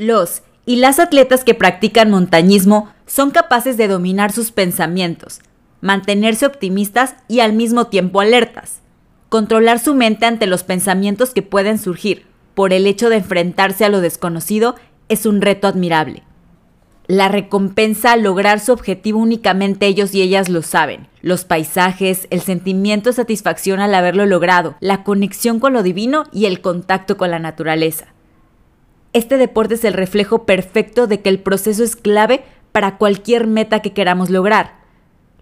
Los y las atletas que practican montañismo son capaces de dominar sus pensamientos, mantenerse optimistas y al mismo tiempo alertas, controlar su mente ante los pensamientos que pueden surgir por el hecho de enfrentarse a lo desconocido es un reto admirable. La recompensa a lograr su objetivo únicamente ellos y ellas lo saben. Los paisajes, el sentimiento de satisfacción al haberlo logrado, la conexión con lo divino y el contacto con la naturaleza. Este deporte es el reflejo perfecto de que el proceso es clave para cualquier meta que queramos lograr.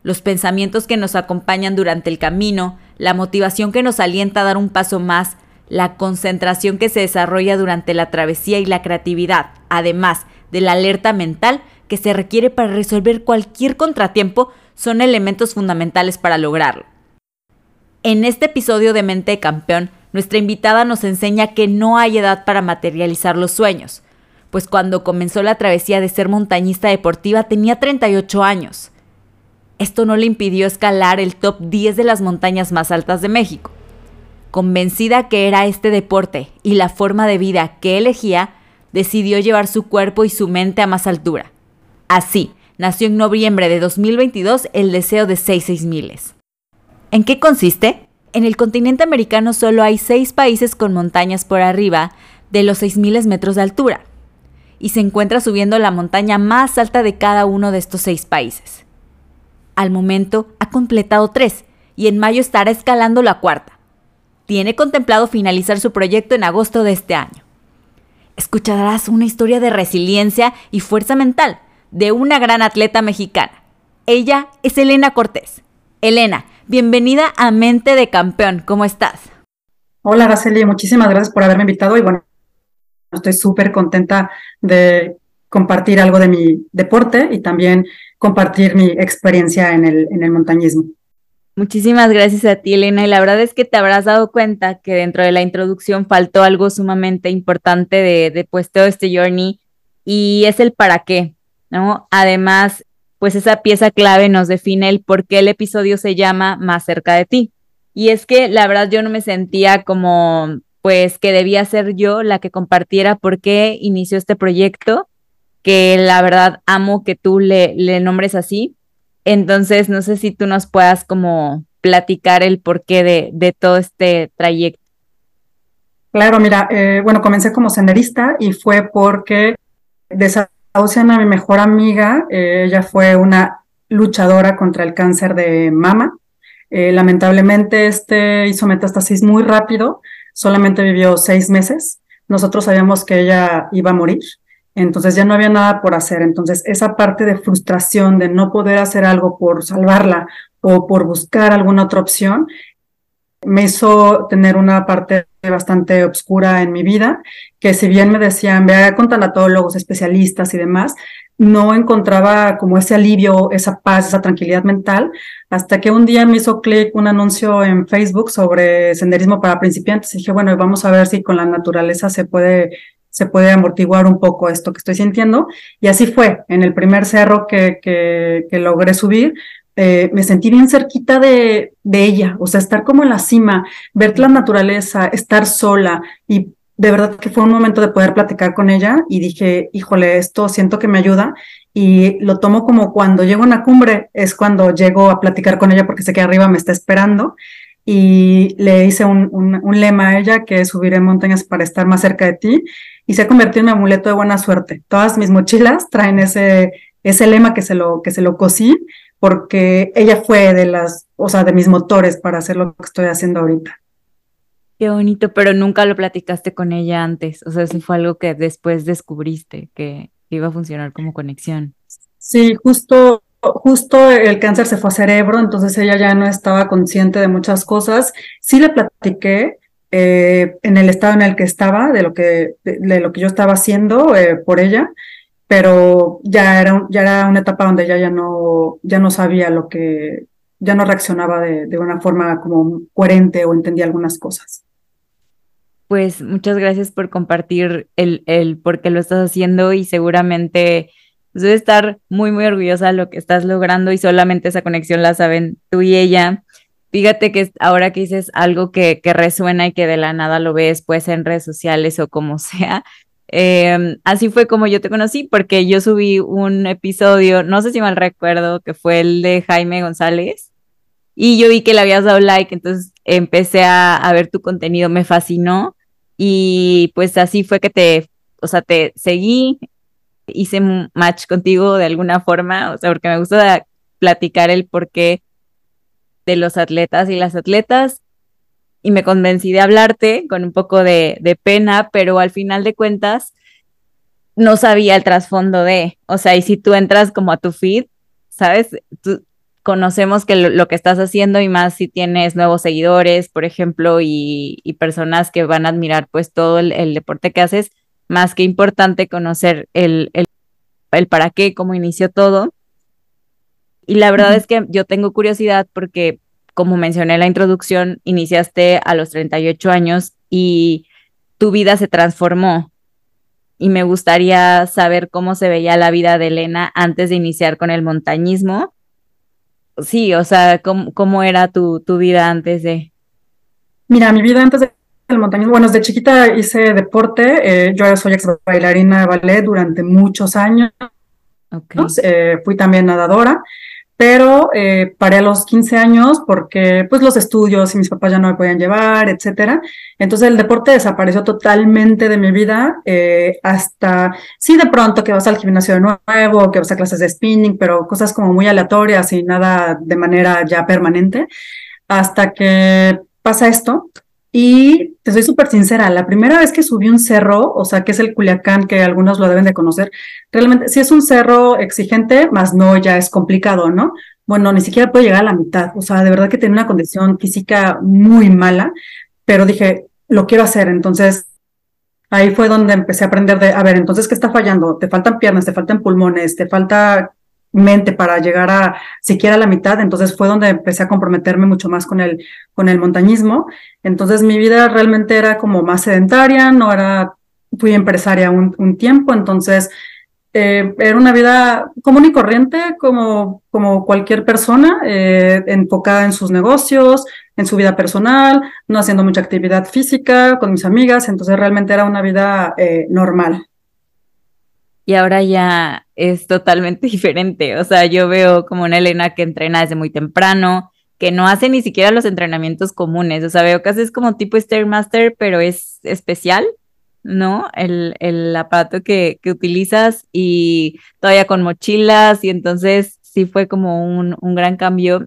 Los pensamientos que nos acompañan durante el camino, la motivación que nos alienta a dar un paso más, la concentración que se desarrolla durante la travesía y la creatividad, además de la alerta mental que se requiere para resolver cualquier contratiempo, son elementos fundamentales para lograrlo. En este episodio de Mente Campeón nuestra invitada nos enseña que no hay edad para materializar los sueños, pues cuando comenzó la travesía de ser montañista deportiva tenía 38 años. Esto no le impidió escalar el top 10 de las montañas más altas de México. Convencida que era este deporte y la forma de vida que elegía, decidió llevar su cuerpo y su mente a más altura. Así, nació en noviembre de 2022 el deseo de 66 miles. ¿En qué consiste? En el continente americano solo hay seis países con montañas por arriba de los 6.000 metros de altura, y se encuentra subiendo la montaña más alta de cada uno de estos seis países. Al momento ha completado tres, y en mayo estará escalando la cuarta. Tiene contemplado finalizar su proyecto en agosto de este año. Escucharás una historia de resiliencia y fuerza mental de una gran atleta mexicana. Ella es Elena Cortés. Elena, Bienvenida a Mente de Campeón. ¿Cómo estás? Hola, Araceli. Muchísimas gracias por haberme invitado y bueno, estoy súper contenta de compartir algo de mi deporte y también compartir mi experiencia en el, en el montañismo. Muchísimas gracias a ti, Elena. Y la verdad es que te habrás dado cuenta que dentro de la introducción faltó algo sumamente importante de, de pues todo este journey y es el para qué, ¿no? Además, pues esa pieza clave nos define el por qué el episodio se llama Más cerca de ti. Y es que la verdad yo no me sentía como pues que debía ser yo la que compartiera por qué inició este proyecto, que la verdad amo que tú le, le nombres así. Entonces, no sé si tú nos puedas como platicar el porqué de, de todo este trayecto. Claro, mira, eh, bueno, comencé como senderista y fue porque Oceana, mi mejor amiga, eh, ella fue una luchadora contra el cáncer de mama. Eh, lamentablemente, este hizo metástasis muy rápido, solamente vivió seis meses. Nosotros sabíamos que ella iba a morir, entonces ya no había nada por hacer. Entonces, esa parte de frustración de no poder hacer algo por salvarla o por buscar alguna otra opción, me hizo tener una parte bastante oscura en mi vida, que si bien me decían, vea con tanatólogos, especialistas y demás, no encontraba como ese alivio, esa paz, esa tranquilidad mental, hasta que un día me hizo clic un anuncio en Facebook sobre senderismo para principiantes. Y dije, bueno, vamos a ver si con la naturaleza se puede se puede amortiguar un poco esto que estoy sintiendo. Y así fue. En el primer cerro que, que, que logré subir, eh, me sentí bien cerquita de, de, ella, o sea, estar como en la cima, ver la naturaleza, estar sola. Y de verdad que fue un momento de poder platicar con ella y dije, híjole, esto siento que me ayuda y lo tomo como cuando llego a una cumbre, es cuando llego a platicar con ella porque sé que arriba me está esperando. Y le hice un, un, lema a ella que es subiré montañas para estar más cerca de ti y se ha convertido en un amuleto de buena suerte. Todas mis mochilas traen ese ese lema que se lo, que se lo cosí, porque ella fue de las, o sea, de mis motores para hacer lo que estoy haciendo ahorita. Qué bonito, pero nunca lo platicaste con ella antes, o sea, si fue algo que después descubriste que iba a funcionar como conexión. Sí, justo justo el cáncer se fue a cerebro, entonces ella ya no estaba consciente de muchas cosas. Sí le platiqué eh, en el estado en el que estaba, de lo que, de, lo que yo estaba haciendo eh, por ella, pero ya era, ya era una etapa donde ya no, ya no sabía lo que, ya no reaccionaba de, de una forma como coherente o entendía algunas cosas. Pues muchas gracias por compartir el, el por qué lo estás haciendo y seguramente pues, debe estar muy, muy orgullosa de lo que estás logrando y solamente esa conexión la saben tú y ella. Fíjate que ahora que dices algo que, que resuena y que de la nada lo ves, pues en redes sociales o como sea, em, así fue como yo te conocí, porque yo subí un episodio, no sé si mal recuerdo, que fue el de Jaime González, y yo vi que le habías dado like, entonces empecé a, a ver tu contenido, me fascinó, y pues así fue que te, o sea, te seguí, hice match contigo de alguna forma, o sea, porque me gusta platicar el porqué de los atletas y las atletas y me convencí de hablarte con un poco de, de pena, pero al final de cuentas no sabía el trasfondo de, o sea, y si tú entras como a tu feed, ¿sabes? Tú, conocemos que lo, que estás haciendo y más si tienes nuevos seguidores, por ejemplo, y, y personas que van a admirar pues todo el, el, deporte que haces, más que importante conocer el, el, para qué, cómo inició todo. Y la verdad es que yo tengo curiosidad porque, como mencioné en la introducción, iniciaste a los 38 años y tu vida se transformó. Y me gustaría saber cómo se veía la vida de Elena antes de iniciar con el montañismo. Sí, o sea, cómo, cómo era tu, tu vida antes de... Mira, mi vida antes de el montañismo, bueno, desde chiquita hice deporte, eh, yo soy ex bailarina de ballet durante muchos años, eh, fui también nadadora, pero eh, paré a los 15 años porque pues los estudios y mis papás ya no me podían llevar, etcétera. Entonces el deporte desapareció totalmente de mi vida hasta, sí de pronto que vas al gimnasio de nuevo, que vas a clases de spinning, pero cosas como muy aleatorias y nada de manera ya permanente, hasta que pasa esto y te soy súper sincera, la primera vez que subí un cerro, o sea, que es el Culiacán, que algunos lo deben de conocer, realmente sí es un cerro exigente, más no ya es complicado, ¿no? Bueno, ni siquiera puedo llegar a la mitad, o sea, de verdad que tenía una condición física muy mala, pero dije, lo quiero hacer, entonces ahí fue donde empecé a aprender de, a ver, entonces, ¿qué está fallando? Te faltan piernas, te faltan pulmones, te falta mente para llegar a siquiera la mitad, entonces fue donde empecé a comprometerme mucho más con el, con el montañismo. Entonces mi vida realmente era como más sedentaria, no era, fui empresaria un, un tiempo, entonces eh, era una vida común y corriente como, como cualquier persona, eh, enfocada en sus negocios, en su vida personal, no haciendo mucha actividad física con mis amigas, entonces realmente era una vida eh, normal y ahora ya es totalmente diferente. O sea, yo veo como una Elena que entrena desde muy temprano, que no hace ni siquiera los entrenamientos comunes. O sea, veo que es como tipo Stairmaster, pero es especial, ¿no? El, el aparato que, que utilizas y todavía con mochilas y entonces sí fue como un, un gran cambio.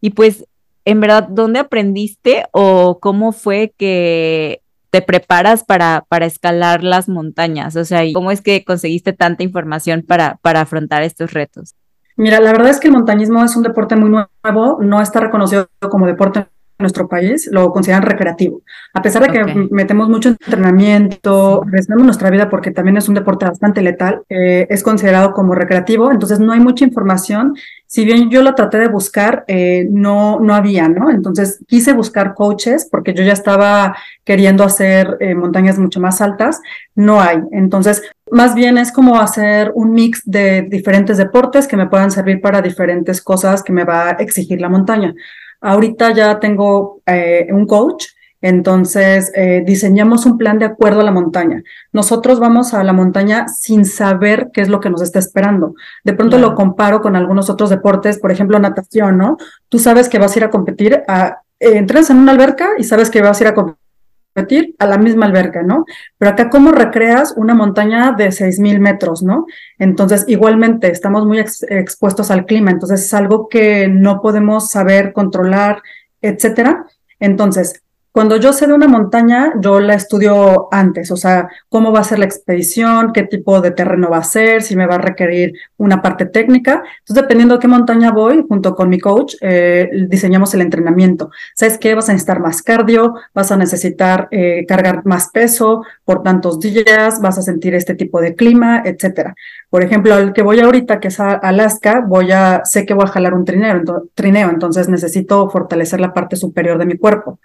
Y pues, en verdad, ¿dónde aprendiste o cómo fue que te preparas para, para escalar las montañas? O sea, ¿cómo es que conseguiste tanta información para, para afrontar estos retos? Mira, la verdad es que el montañismo es un deporte muy nuevo, no está reconocido como deporte nuestro país lo consideran recreativo. A pesar de que metemos mucho entrenamiento, arriesgamos nuestra vida porque también es un deporte bastante letal, eh, es considerado como recreativo, entonces no hay mucha información. Si bien yo lo traté de buscar, eh, no, no había, ¿no? Entonces quise buscar coaches porque yo ya estaba queriendo hacer eh, montañas mucho más altas, no hay. Entonces, más bien es como hacer un mix de diferentes deportes que me puedan servir para diferentes cosas que me va a exigir la montaña. Ahorita ya tengo eh, un coach, entonces eh, diseñamos un plan de acuerdo a la montaña. Nosotros vamos a la montaña sin saber qué es lo que nos está esperando. De pronto lo comparo con algunos otros deportes, por ejemplo, natación, ¿no? Tú sabes que vas a ir a competir, a, eh, entras en una alberca y sabes que vas a ir a competir a la misma alberca, ¿no? Pero acá, ¿cómo recreas una montaña de 6.000 metros, ¿no? Entonces, igualmente, estamos muy expuestos al clima, entonces es algo que no podemos saber controlar, etcétera. Entonces, cuando yo sé de una montaña, yo la estudio antes, o sea, cómo va a ser la expedición, qué tipo de terreno va a ser, si me va a requerir una parte técnica. Entonces, dependiendo de qué montaña voy, junto con mi coach, eh, diseñamos el entrenamiento. ¿Sabes qué? Vas a necesitar más cardio, vas a necesitar eh, cargar más peso por tantos días, vas a sentir este tipo de clima, etcétera. Por ejemplo, el que voy ahorita, que es Alaska, voy a, sé que voy a jalar un trineo, entonces necesito fortalecer la parte superior de mi cuerpo.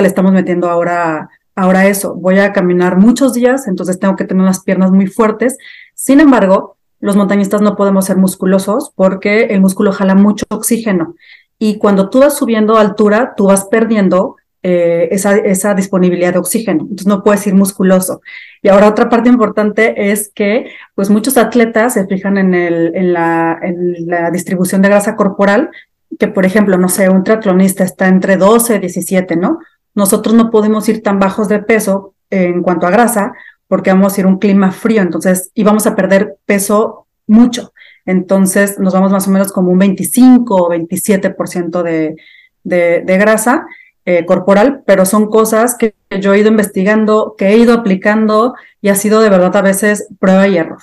Le estamos metiendo ahora, ahora eso. Voy a caminar muchos días, entonces tengo que tener las piernas muy fuertes. Sin embargo, los montañistas no podemos ser musculosos porque el músculo jala mucho oxígeno. Y cuando tú vas subiendo altura, tú vas perdiendo eh, esa, esa disponibilidad de oxígeno. Entonces no puedes ir musculoso. Y ahora otra parte importante es que pues muchos atletas se fijan en, el, en, la, en la distribución de grasa corporal, que por ejemplo, no sé, un triatlonista está entre 12 y 17, ¿no? Nosotros no podemos ir tan bajos de peso en cuanto a grasa porque vamos a ir a un clima frío, entonces íbamos a perder peso mucho. Entonces nos vamos más o menos como un 25 o 27% de, de, de grasa eh, corporal, pero son cosas que yo he ido investigando, que he ido aplicando y ha sido de verdad a veces prueba y error.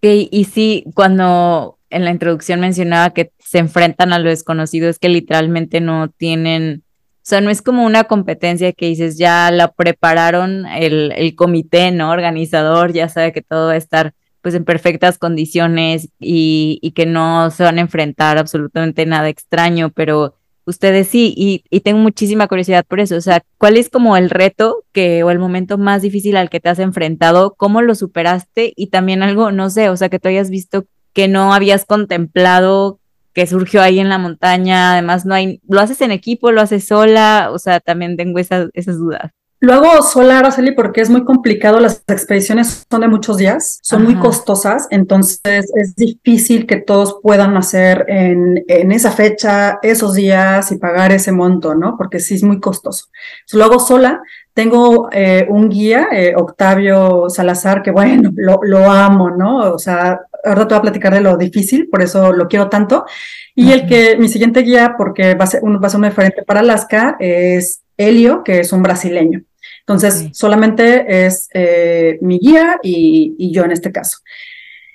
y sí, cuando en la introducción mencionaba que se enfrentan a lo desconocido, es que literalmente no tienen sea, no es como una competencia que dices, ya la prepararon el, el comité, ¿no? Organizador, ya sabe que todo va a estar pues en perfectas condiciones y, y, que no se van a enfrentar absolutamente nada extraño, pero ustedes sí, y, y, tengo muchísima curiosidad por eso, o sea, ¿cuál es como el reto que o el momento más difícil al que te has enfrentado? ¿Cómo lo superaste? Y también algo, no sé, o sea, que tú hayas visto que no habías contemplado que surgió ahí en la montaña, además no hay, lo haces en equipo, lo haces sola, o sea, también tengo esas, esas dudas. Lo hago sola, Araceli, porque es muy complicado. Las expediciones son de muchos días, son muy costosas, entonces es difícil que todos puedan hacer en, en, esa fecha, esos días y pagar ese monto, ¿no? Porque sí es muy costoso. lo hago sola. Tengo eh, un guía, eh, Octavio Salazar, que bueno, lo, lo amo, ¿no? O sea, ahora te voy a platicar de lo difícil, por eso lo quiero tanto. Y el que, mi siguiente guía, porque va a ser, un, va a ser un diferente para Alaska, es Helio, que es un brasileño. Entonces, solamente es eh, mi guía y, y, yo en este caso.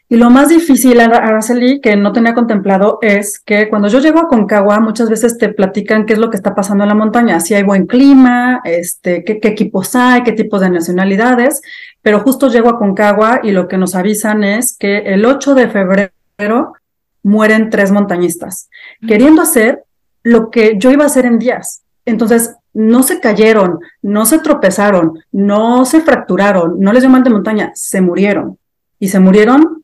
Y lo más difícil, Araceli, que no tenía contemplado, es que cuando yo llego a Concagua, muchas veces te platican qué es lo que está pasando en la montaña, si hay buen clima, este, qué, qué equipos hay, qué tipos de nacionalidades, pero justo llego a Concagua y lo que nos avisan es que el 8 de febrero mueren tres montañistas, queriendo hacer lo que yo iba a hacer en días. Entonces, no se cayeron, no se tropezaron, no se fracturaron, no les dio mal de montaña, se murieron. Y se murieron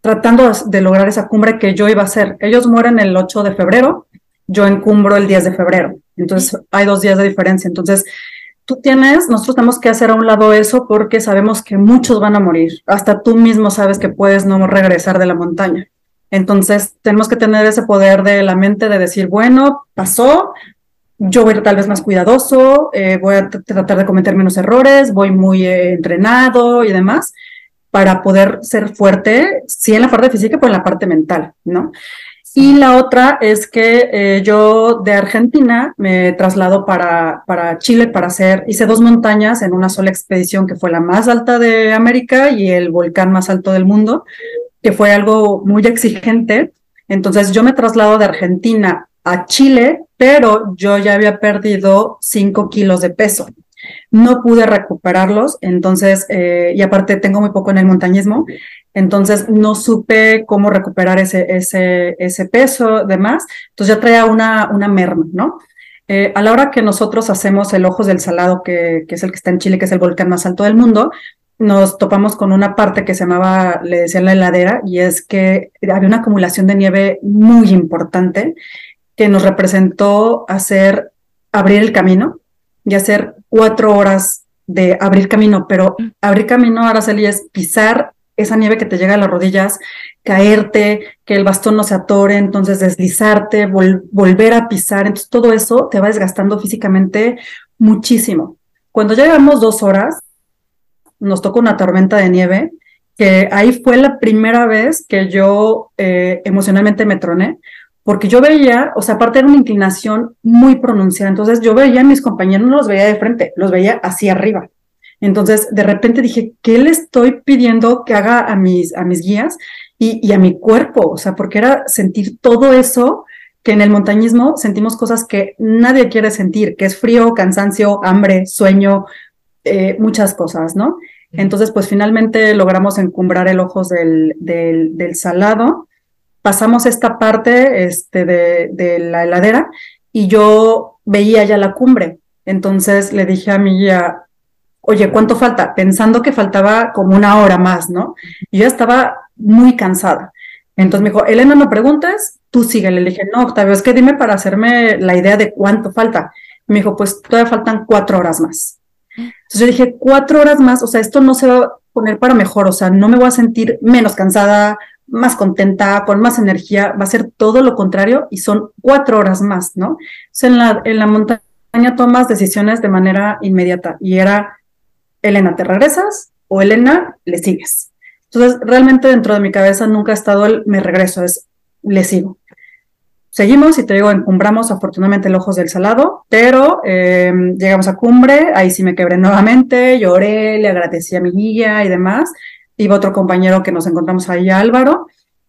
tratando de lograr esa cumbre que yo iba a hacer. Ellos mueren el 8 de febrero, yo encumbro el 10 de febrero. Entonces, hay dos días de diferencia. Entonces, tú tienes, nosotros tenemos que hacer a un lado eso porque sabemos que muchos van a morir. Hasta tú mismo sabes que puedes no regresar de la montaña. Entonces, tenemos que tener ese poder de la mente de decir, bueno, pasó, yo voy a ir tal vez más cuidadoso, eh, voy a tratar de cometer menos errores, voy muy eh, entrenado y demás, para poder ser fuerte, sí en la parte física, pero en la parte mental, ¿no? Y la otra es que eh, yo de Argentina me traslado para, para Chile para hacer, hice dos montañas en una sola expedición que fue la más alta de América y el volcán más alto del mundo, que fue algo muy exigente. Entonces yo me traslado de Argentina a Chile, pero yo ya había perdido cinco kilos de peso. No pude recuperarlos, entonces, eh, y aparte tengo muy poco en el montañismo, entonces no supe cómo recuperar ese, ese, ese peso, demás. Entonces ya traía una, una merma, ¿no? Eh, a la hora que nosotros hacemos el Ojos del Salado, que, que, es el que está en Chile, que es el volcán más alto del mundo, nos topamos con una parte que se llamaba, le decían la heladera, y es que había una acumulación de nieve muy importante que nos representó hacer, abrir el camino y hacer cuatro horas de abrir camino, pero mm. abrir camino, Araceli, es pisar esa nieve que te llega a las rodillas, caerte, que el bastón no se atore, entonces deslizarte, volver a pisar, entonces todo eso te va desgastando físicamente muchísimo. Cuando llegamos dos horas, nos tocó una tormenta de nieve, que ahí fue la primera vez que yo eh, emocionalmente me troné, porque yo veía, o sea, aparte era una inclinación muy pronunciada, entonces yo veía a mis compañeros, no los veía de frente, los veía hacia arriba. Entonces, de repente dije, ¿qué le estoy pidiendo que haga a mis, a mis guías y, y a mi cuerpo? O sea, porque era sentir todo eso que en el montañismo sentimos cosas que nadie quiere sentir, que es frío, cansancio, hambre, sueño, eh, muchas cosas, ¿no? Entonces, pues finalmente logramos encumbrar el ojos del, del, del salado, pasamos esta parte este, de, de, la heladera y yo veía ya la cumbre. Entonces le dije a mi guía, oye, ¿cuánto falta? Pensando que faltaba como una hora más, ¿no? Yo estaba muy cansada. Entonces me dijo, Elena, no preguntes, tú sigue. Le dije, no, Octavio, es que dime para hacerme la idea de cuánto falta. Me dijo, pues todavía faltan cuatro horas más. Entonces yo dije, cuatro horas más, o sea, esto no se va poner para mejor, o sea, no me voy a sentir menos cansada, más contenta, con más energía, va a ser todo lo contrario y son cuatro horas más, ¿no? Entonces en la, en la montaña tomas decisiones de manera inmediata y era, Elena, ¿te regresas? O Elena, le sigues. Entonces, realmente dentro de mi cabeza nunca ha estado el me regreso, es le sigo. Seguimos y te digo, encumbramos afortunadamente el ojos del salado, pero eh, llegamos a cumbre, ahí sí me quebré nuevamente, lloré, le agradecí a mi guía y demás. Iba otro compañero que nos encontramos ahí, Álvaro,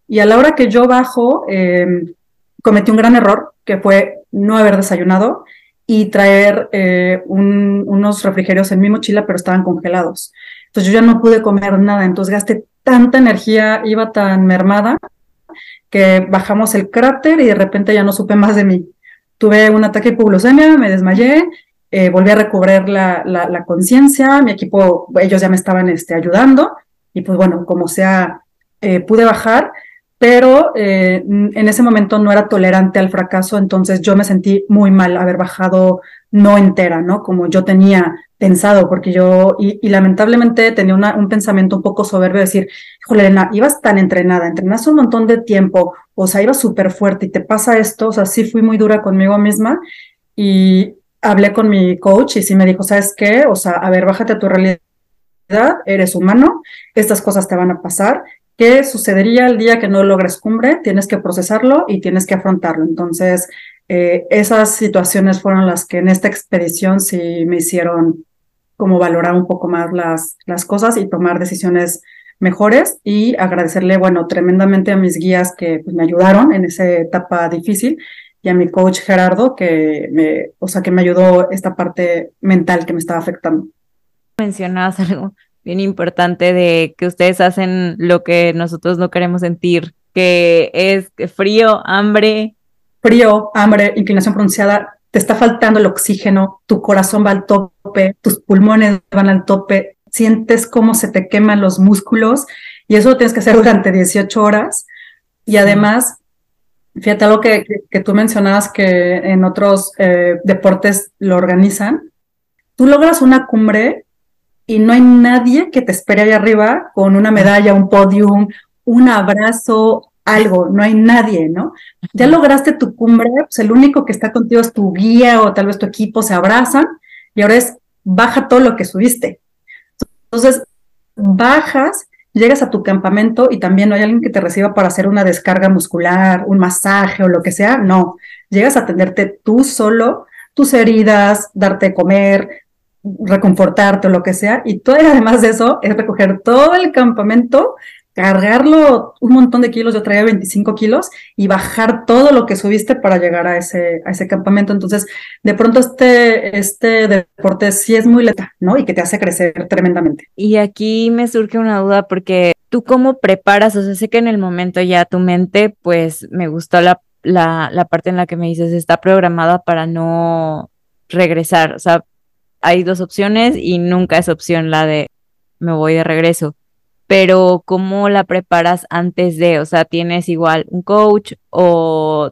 y a la hora que yo bajo, eh, cometí un gran error, que fue no haber desayunado y traer eh, un, unos refrigerios en mi mochila, pero estaban congelados. Entonces yo ya no pude comer nada, entonces gasté tanta energía, iba tan mermada que bajamos el cráter y de repente ya no supe más de mí. Tuve un ataque de hipoglucemia, me desmayé, eh, volví a recobrar la, la, conciencia, mi equipo, ellos ya me estaban este, ayudando y pues bueno, como sea, eh, pude bajar, pero eh, en ese momento no era tolerante al fracaso, entonces yo me sentí muy mal haber bajado no entera, ¿no? Como yo tenía pensado, porque yo, y, lamentablemente tenía un pensamiento un poco soberbio de decir, híjole, Elena, ibas tan entrenada, entrenaste un montón de tiempo, o sea, ibas súper fuerte y te pasa esto, o sea, sí fui muy dura conmigo misma y hablé con mi coach y sí me dijo, ¿sabes qué? O sea, a ver, bájate a tu realidad, eres humano, estas cosas te van a pasar. ¿Qué sucedería el día que no logres cumbre? Tienes que procesarlo y tienes que afrontarlo. Entonces, eh, esas situaciones fueron las que en esta expedición sí me hicieron como valorar un poco más las, las cosas y tomar decisiones mejores y agradecerle, bueno, tremendamente a mis guías que pues, me ayudaron en esa etapa difícil y a mi coach Gerardo que me, o sea, que me ayudó esta parte mental que me estaba afectando. Mencionabas algo bien importante de que ustedes hacen lo que nosotros no queremos sentir, que es frío, hambre. Frío, hambre, inclinación pronunciada, te está faltando el oxígeno, tu corazón va al tope, tus pulmones van al tope, sientes cómo se te queman los músculos y eso lo tienes que hacer durante 18 horas. Y además, fíjate algo que, que, que tú mencionabas que en otros eh, deportes lo organizan. Tú logras una cumbre y no hay nadie que te espere allá arriba con una medalla, un podium, un abrazo, algo, no hay nadie, ¿no? Ya lograste tu cumbre, pues el único que está contigo es tu guía o tal vez tu equipo, se abrazan y ahora es baja todo lo que subiste. Entonces, bajas, llegas a tu campamento y también no hay alguien que te reciba para hacer una descarga muscular, un masaje o lo que sea, no, llegas a atenderte tú solo, tus heridas, darte de comer, reconfortarte o lo que sea, y todo además de eso es recoger todo el campamento cargarlo un montón de kilos, yo traía 25 kilos y bajar todo lo que subiste para llegar a ese, a ese campamento. Entonces, de pronto este, este deporte sí es muy letal, ¿no? Y que te hace crecer tremendamente. Y aquí me surge una duda porque tú cómo preparas, o sea, sé que en el momento ya tu mente, pues me gustó la, la, la parte en la que me dices, está programada para no regresar, o sea, hay dos opciones y nunca es opción la de me voy de regreso pero ¿cómo la preparas antes de? O sea, ¿tienes igual un coach o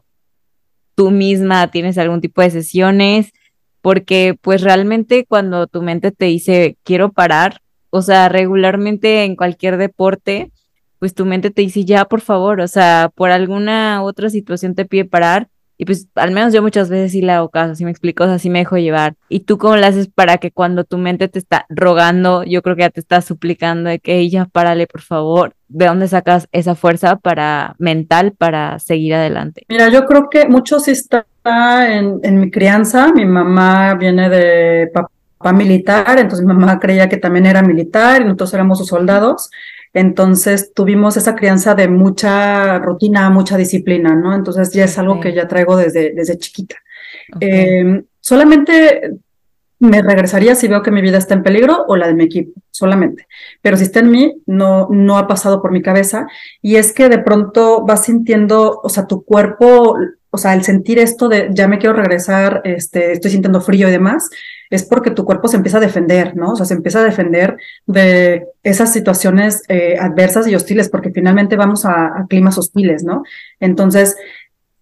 tú misma tienes algún tipo de sesiones? Porque pues realmente cuando tu mente te dice quiero parar, o sea, regularmente en cualquier deporte, pues tu mente te dice ya, por favor, o sea, por alguna otra situación te pide parar Y pues al menos yo muchas veces sí le hago caso, si me explico, así me dejo llevar. ¿Y tú cómo lo haces para que cuando tu mente te está rogando, yo creo que ya te está suplicando de que ella párale, por favor, ¿de dónde sacas esa fuerza para mental para seguir adelante? Mira, yo creo que mucho sí está en, en mi crianza. Mi mamá viene de papá militar, entonces mi mamá creía que también era militar y nosotros éramos sus soldados. Entonces tuvimos esa crianza de mucha rutina, mucha disciplina, ¿no? Entonces ya es algo que ya traigo desde, desde chiquita. Em, solamente me regresaría si veo que mi vida está en peligro o la de mi equipo, solamente. Pero si está en mí, no, no ha pasado por mi cabeza. Y es que de pronto vas sintiendo, o sea, tu cuerpo, o sea, el sentir esto de ya me quiero regresar, este, estoy sintiendo frío y demás, es porque tu cuerpo se empieza a defender, ¿no? O sea, se empieza a defender de esas situaciones eh, adversas y hostiles, porque finalmente vamos a, climas hostiles, ¿no? Entonces,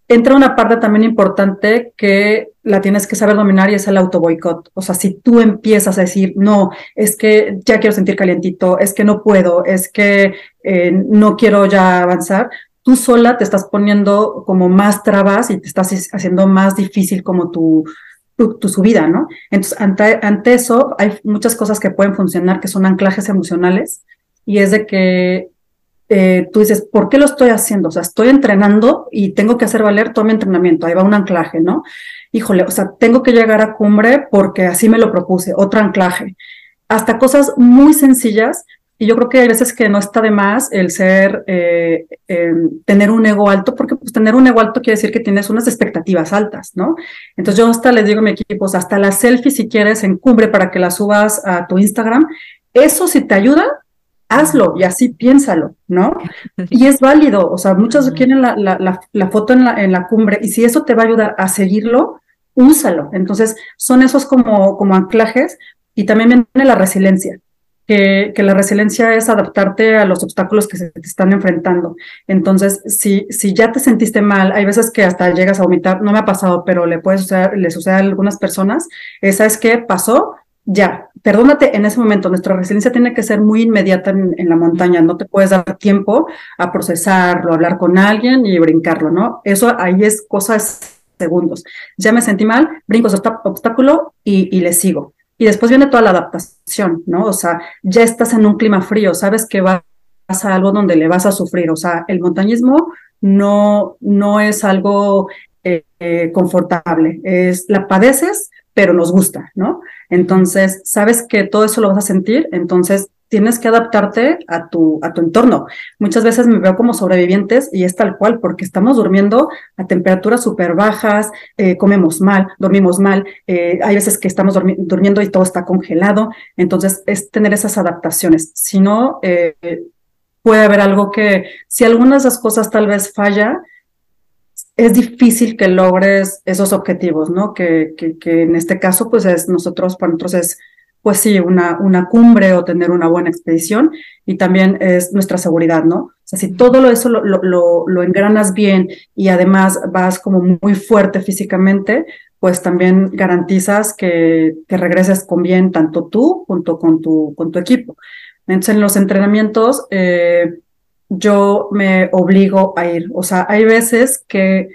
entra una parte también importante que la tienes que saber dominar y es el auto boicot. O sea, si tú empiezas a decir, no, es que ya quiero sentir calientito, es que no puedo, es que eh, no quiero ya avanzar, tú sola te estás poniendo como más trabas y te estás haciendo más difícil como tu, tu, subida, ¿no? Entonces, ante, ante eso, hay muchas cosas que pueden funcionar, que son anclajes emocionales, y es de que eh, tú dices, ¿por qué lo estoy haciendo? O sea, estoy entrenando y tengo que hacer valer todo mi entrenamiento, ahí va un anclaje, ¿no? Híjole, o sea, tengo que llegar a cumbre porque así me lo propuse, otro anclaje. Hasta cosas muy sencillas y yo creo que hay veces que no está de más el ser, eh, em, tener un ego alto, porque pues tener un ego alto quiere decir que tienes unas expectativas altas, ¿no? Entonces yo hasta les digo a mi equipo, hasta la selfie si quieres en cumbre para que la subas a tu Instagram, eso si te ayuda, hazlo y así piénsalo, ¿no? Y es válido, o sea, muchos quieren la, la, la, foto en la, en la cumbre y si eso te va a ayudar a seguirlo, úsalo. Entonces, son esos como, como anclajes y también viene la resiliencia que, la resiliencia es adaptarte a los obstáculos que se te están enfrentando. Entonces, si, si ya te sentiste mal, hay veces que hasta llegas a vomitar, no me ha pasado, pero le puede suceder, le sucede a algunas personas, esa es que pasó, ya, perdónate en ese momento. Nuestra resiliencia tiene que ser muy inmediata en, la montaña, no te puedes dar tiempo a procesarlo, hablar con alguien y brincarlo, ¿no? Eso ahí es cosas segundos. Ya me sentí mal, brinco ese obstáculo y, y le sigo. Y después viene toda la adaptación, ¿no? O sea, ya estás en un clima frío, sabes que vas a algo donde le vas a sufrir. O sea, el montañismo no, no es algo eh, eh, confortable, es la padeces, pero nos gusta, ¿no? Entonces, sabes que todo eso lo vas a sentir, entonces tienes que adaptarte a tu, a tu entorno. Muchas veces me veo como sobrevivientes y es tal cual, porque estamos durmiendo a temperaturas súper bajas, eh, comemos mal, dormimos mal, eh, hay veces que estamos durmiendo y todo está congelado, entonces es tener esas adaptaciones. Si no, eh, puede haber algo que, si algunas de las cosas tal vez falla, es difícil que logres esos objetivos, ¿no? Que, que, que en este caso, pues es nosotros, para nosotros es pues sí, una, una cumbre o tener una buena expedición y también es nuestra seguridad, ¿no? O sea, si todo eso lo, lo, lo, engranas bien y además vas como muy fuerte físicamente, pues también garantizas que, que regreses con bien tanto tú junto con tu, con tu equipo. Entonces, en los entrenamientos, eh, yo me obligo a ir. O sea, hay veces que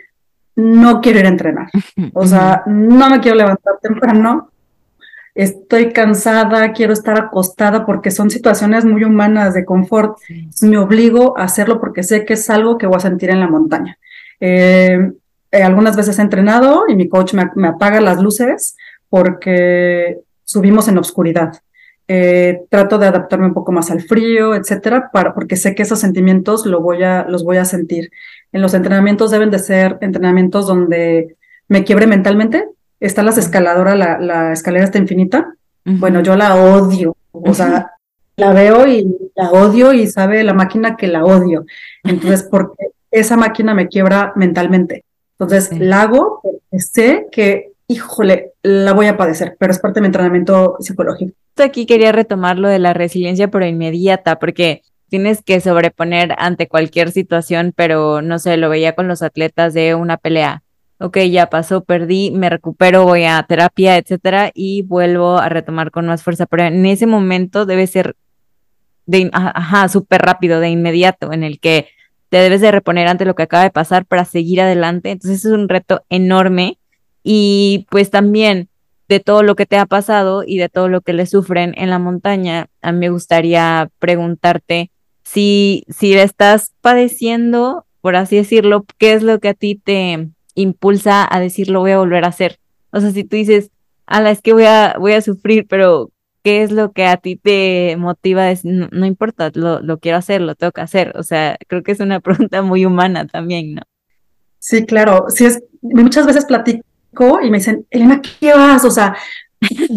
no quiero ir a entrenar. O sea, no me quiero levantar temprano estoy cansada, quiero estar acostada porque son situaciones muy humanas de confort. Me obligo a hacerlo porque sé que es algo que voy a sentir en la montaña. Eh, eh, algunas veces he entrenado y mi coach me, apaga las luces porque subimos en oscuridad. Eh, trato de adaptarme un poco más al frío, etcétera, para, porque sé que esos sentimientos lo voy a, los voy a sentir. En los entrenamientos deben de ser entrenamientos donde me quiebre mentalmente, está las escaladoras, la, la escalera está infinita. Bueno, yo la odio, o sea, la veo y la odio y sabe la máquina que la odio. Entonces, porque esa máquina me quiebra mentalmente. Entonces, la hago porque sé que, híjole, la voy a padecer, pero es parte de mi entrenamiento psicológico. Aquí quería retomar lo de la resiliencia, pero inmediata, porque tienes que sobreponer ante cualquier situación, pero no sé, lo veía con los atletas de una pelea ok, ya pasó, perdí, me recupero, voy a terapia, etcétera, y vuelvo a retomar con más fuerza. Pero en ese momento debe ser de, ajá, súper rápido, de inmediato, en el que te debes de reponer ante lo que acaba de pasar para seguir adelante. Entonces es un reto enorme y pues también de todo lo que te ha pasado y de todo lo que le sufren en la montaña, a mí me gustaría preguntarte si, si estás padeciendo, por así decirlo, ¿qué es lo que a ti te impulsa a decir lo voy a volver a hacer? O sea, si tú dices, ala, es que voy a, voy a sufrir, pero ¿qué es lo que a ti te motiva decir, no, importa, lo, lo quiero hacer, lo tengo que hacer? O sea, creo que es una pregunta muy humana también, ¿no? Sí, claro. Es, muchas veces platico y me dicen, Elena, ¿qué vas? O sea,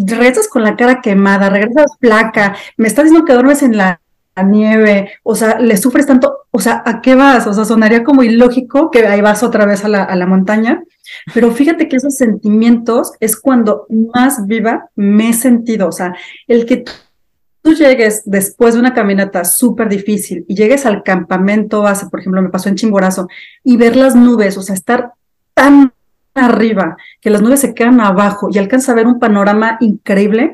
regresas con la cara quemada, regresas flaca, me estás diciendo que duermes en la nieve, o sea, le sufres tanto, o sea, ¿a qué vas? O sea, sonaría como ilógico que ahí vas otra vez a la, a la montaña, pero fíjate que esos sentimientos es cuando más viva me he sentido, o sea, el que tú llegues después de una caminata súper difícil y llegues al campamento base, por ejemplo, me pasó en Chimborazo, y ver las nubes, o sea, estar tan arriba, que las nubes se quedan abajo y alcanza a ver un panorama increíble,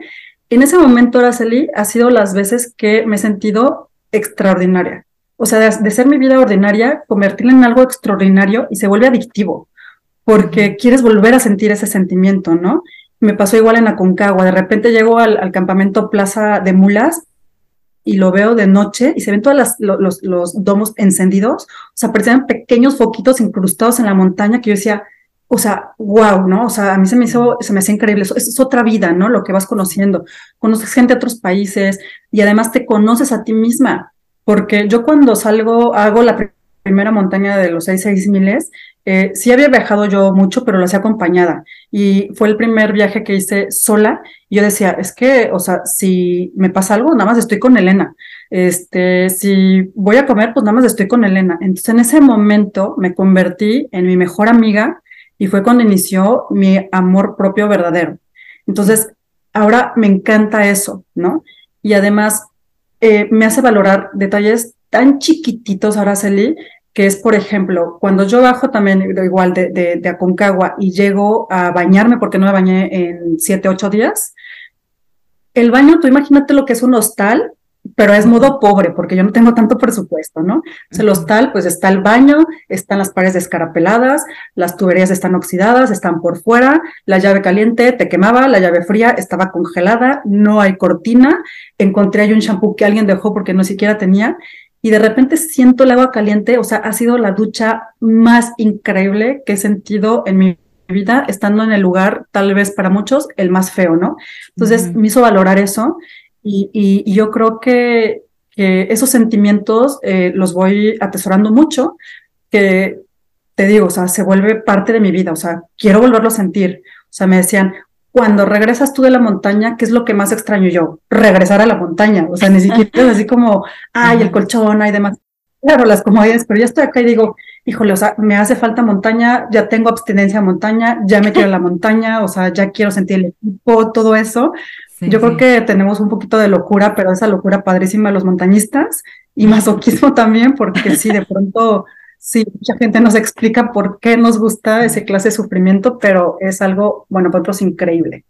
en ese momento, Araceli, ha sido las veces que me he sentido extraordinaria. O sea, de, ser mi vida ordinaria, convertirla en algo extraordinario y se vuelve adictivo, porque quieres volver a sentir ese sentimiento, ¿no? Me pasó igual en Aconcagua, de repente llego al, campamento Plaza de Mulas y lo veo de noche y se ven todos los, los, domos encendidos, o sea, parecían pequeños foquitos incrustados en la montaña que yo decía, o sea, wow, ¿no? O sea, a mí se me hizo, se me hace increíble. Eso, es otra vida, ¿no? Lo que vas conociendo. Conoces gente de otros países y además te conoces a ti misma. Porque yo cuando salgo, hago la primera montaña de los seis, seis miles, eh, sí había viajado yo mucho, pero lo hacía acompañada. Y fue el primer viaje que hice sola. Y yo decía, es que, o sea, si me pasa algo, nada más estoy con Elena. Este, si voy a comer, pues nada más estoy con Elena. Entonces, en ese momento me convertí en mi mejor amiga y fue cuando inició mi amor propio verdadero. Entonces, ahora me encanta eso, ¿no? Y además eh, me hace valorar detalles tan chiquititos, Araceli, que es, por ejemplo, cuando yo bajo también igual de, de, de, Aconcagua y llego a bañarme porque no me bañé en siete, ocho días, el baño, tú imagínate lo que es un hostal, pero es modo pobre porque yo no tengo tanto presupuesto, ¿no? Entonces, el hostal, pues está el baño, están las paredes descarapeladas, las tuberías están oxidadas, están por fuera, la llave caliente te quemaba, la llave fría estaba congelada, no hay cortina, encontré ahí un shampoo que alguien dejó porque no siquiera tenía, y de repente siento el agua caliente, o sea, ha sido la ducha más increíble que he sentido en mi vida, estando en el lugar, tal vez para muchos, el más feo, ¿no? Entonces, me hizo valorar eso y, yo creo que, esos sentimientos eh, los voy atesorando mucho, que te digo, o sea, se vuelve parte de mi vida, o sea, quiero volverlo a sentir. O sea, me decían, cuando regresas tú de la montaña, ¿qué es lo que más extraño yo? Regresar a la montaña, o sea, ni siquiera es así como, ay, el colchón, hay demás. Claro, las comodidades, pero ya estoy acá y digo, híjole, o sea, me hace falta montaña, ya tengo abstinencia a montaña, ya me quiero a la montaña, o sea, ya quiero sentir el equipo, todo eso. Yo creo que tenemos un poquito de locura, pero esa locura padrísima de los montañistas y masoquismo también, porque sí, de pronto, sí, mucha gente nos explica por qué nos gusta ese clase de sufrimiento, pero es algo, bueno, para otros increíble.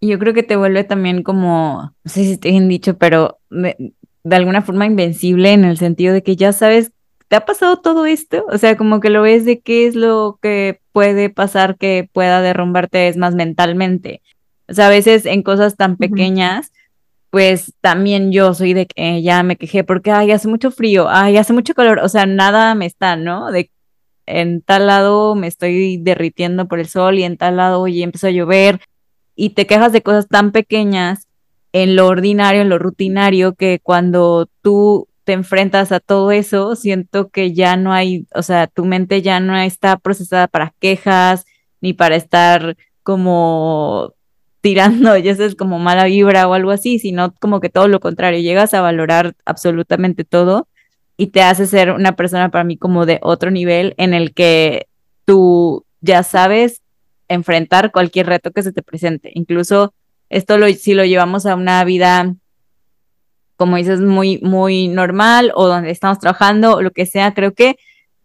Y yo creo que te vuelve también como, no sé si te han dicho, pero de, de alguna forma invencible en el sentido de que ya sabes, ¿te ha pasado todo esto? O sea, como que lo ves de qué es lo que puede pasar que pueda derrumbarte es más mentalmente. O sea, a veces en cosas tan pequeñas, pues también yo soy de que ya me quejé porque, ay, hace mucho frío, ay, hace mucho calor, o sea, nada me está, ¿no? De en tal lado me estoy derritiendo por el sol y en tal lado, oye, empezó a llover y te quejas de cosas tan pequeñas en lo ordinario, en lo rutinario, que cuando tú te enfrentas a todo eso, siento que ya no hay, o sea, tu mente ya no está procesada para quejas ni para estar como tirando, ya sabes, como mala vibra o algo así, sino como que todo lo contrario, llegas a valorar absolutamente todo y te hace ser una persona para mí como de otro nivel en el que tú ya sabes enfrentar cualquier reto que se te presente. Incluso esto lo, si lo llevamos a una vida, como dices, muy, muy normal o donde estamos trabajando o lo que sea, creo que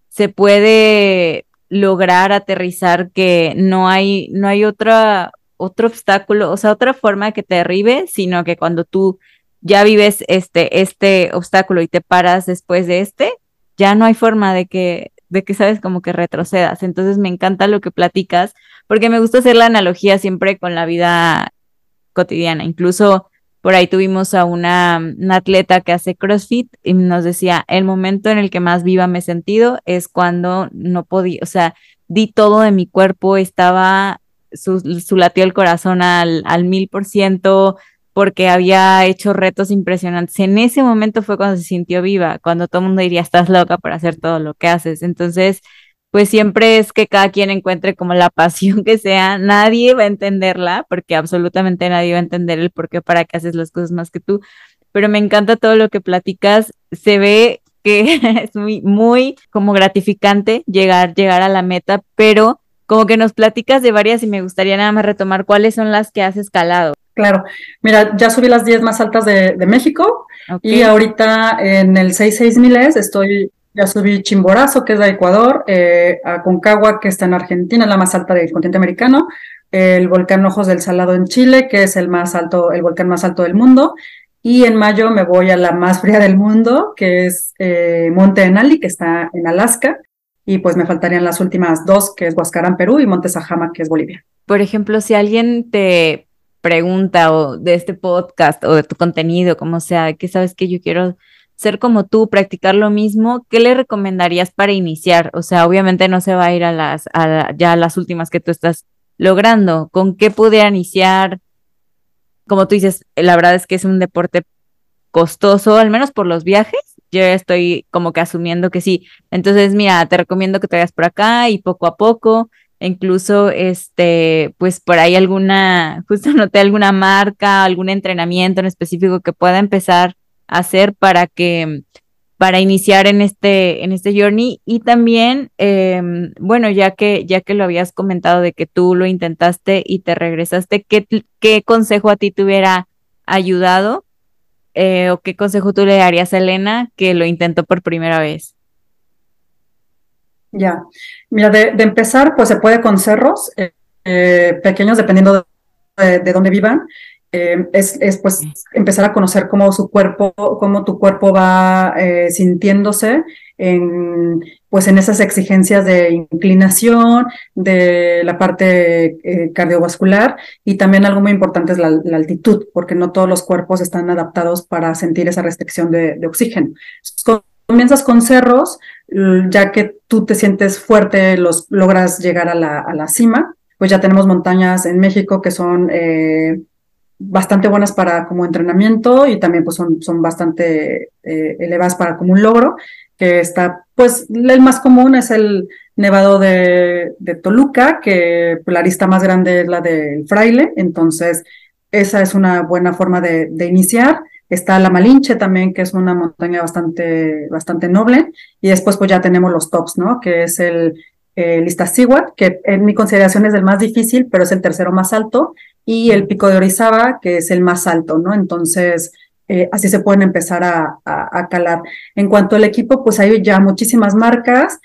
se puede lograr aterrizar que no hay, no hay otra otro obstáculo, o sea, otra forma que te derribe, sino que cuando tú ya vives este, este obstáculo y te paras después de este, ya no hay forma de que, de que sabes como que retrocedas. Entonces me encanta lo que platicas, porque me gusta hacer la analogía siempre con la vida cotidiana. Incluso por ahí tuvimos a una, una, atleta que hace CrossFit y nos decía, el momento en el que más viva me he sentido es cuando no podía, o sea, di todo de mi cuerpo, estaba, su, latió el corazón al, al mil por ciento, porque había hecho retos impresionantes. En ese momento fue cuando se sintió viva, cuando todo el mundo diría, estás loca por hacer todo lo que haces. Entonces, pues siempre es que cada quien encuentre como la pasión que sea. Nadie va a entenderla, porque absolutamente nadie va a entender el por qué, para qué haces las cosas más que tú. Pero me encanta todo lo que platicas. Se ve que es muy, muy como gratificante llegar, llegar a la meta, pero como que nos platicas de varias y me gustaría nada más retomar cuáles son las que has escalado. Claro, mira, ya subí las 10 más altas de, México y ahorita en el 66000 estoy, ya subí Chimborazo, que es de Ecuador, eh, a Concagua, que está en Argentina, la más alta del continente americano, el volcán Ojos del Salado en Chile, que es el más alto, el volcán más alto del mundo, y en mayo me voy a la más fría del mundo, que es eh, Monte Denali, que está en Alaska, y pues me faltarían las últimas dos, que es Huascarán, Perú, y Monte Sajama, que es Bolivia. Por ejemplo, si alguien te pregunta o de este podcast o de tu contenido, como sea, que sabes que yo quiero ser como tú, practicar lo mismo, ¿qué le recomendarías para iniciar? O sea, obviamente no se va a ir a las, a ya a las últimas que tú estás logrando. ¿Con qué pudiera iniciar? Como tú dices, la verdad es que es un deporte costoso, al menos por los viajes. Yo estoy como que asumiendo que sí. Entonces, mira, te recomiendo que te vayas por acá y poco a poco incluso este, pues por ahí alguna, justo noté alguna marca, algún entrenamiento en específico que pueda empezar a hacer para que, para iniciar en este, en este journey. Y también, em, bueno, ya que, ya que lo habías comentado de que tú lo intentaste y te regresaste, ¿qué, qué consejo a ti te hubiera ayudado? Eh, ¿O qué consejo tú le darías a Elena que lo intentó por primera vez? Ya, mira, de, empezar, pues se puede con cerros eh, eh, pequeños, dependiendo de, dónde vivan. Eh, es, es, pues empezar a conocer cómo su cuerpo, cómo tu cuerpo va sintiéndose en, pues en esas exigencias de inclinación, de la parte cardiovascular y también algo muy importante es la, altitud, porque no todos los cuerpos están adaptados para sentir esa restricción de, oxígeno. Comienzas con cerros, ya que tú te sientes fuerte, los, logras llegar a la, a la cima, pues ya tenemos montañas en México que son eh, bastante buenas para como entrenamiento y también pues son, son bastante eh, elevadas para como un logro, que está, pues el más común es el Nevado de, de Toluca, que la lista más grande es la del Fraile, entonces esa es una buena forma de, de iniciar. Está la Malinche también, que es una montaña bastante, bastante noble. Y después pues ya tenemos los tops, ¿no? Que es el eh, Iztaccíhuatl, que en mi consideración es el más difícil, pero es el tercero más alto. Y el Pico de Orizaba, que es el más alto, ¿no? Entonces, eh, así se pueden empezar a, a, calar. En cuanto al equipo, pues hay ya muchísimas marcas